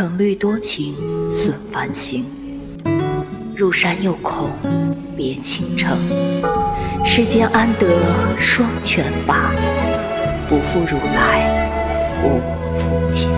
曾绿多情损繁行，入山又恐别倾城。世间安得双全法？不负如来，不负卿。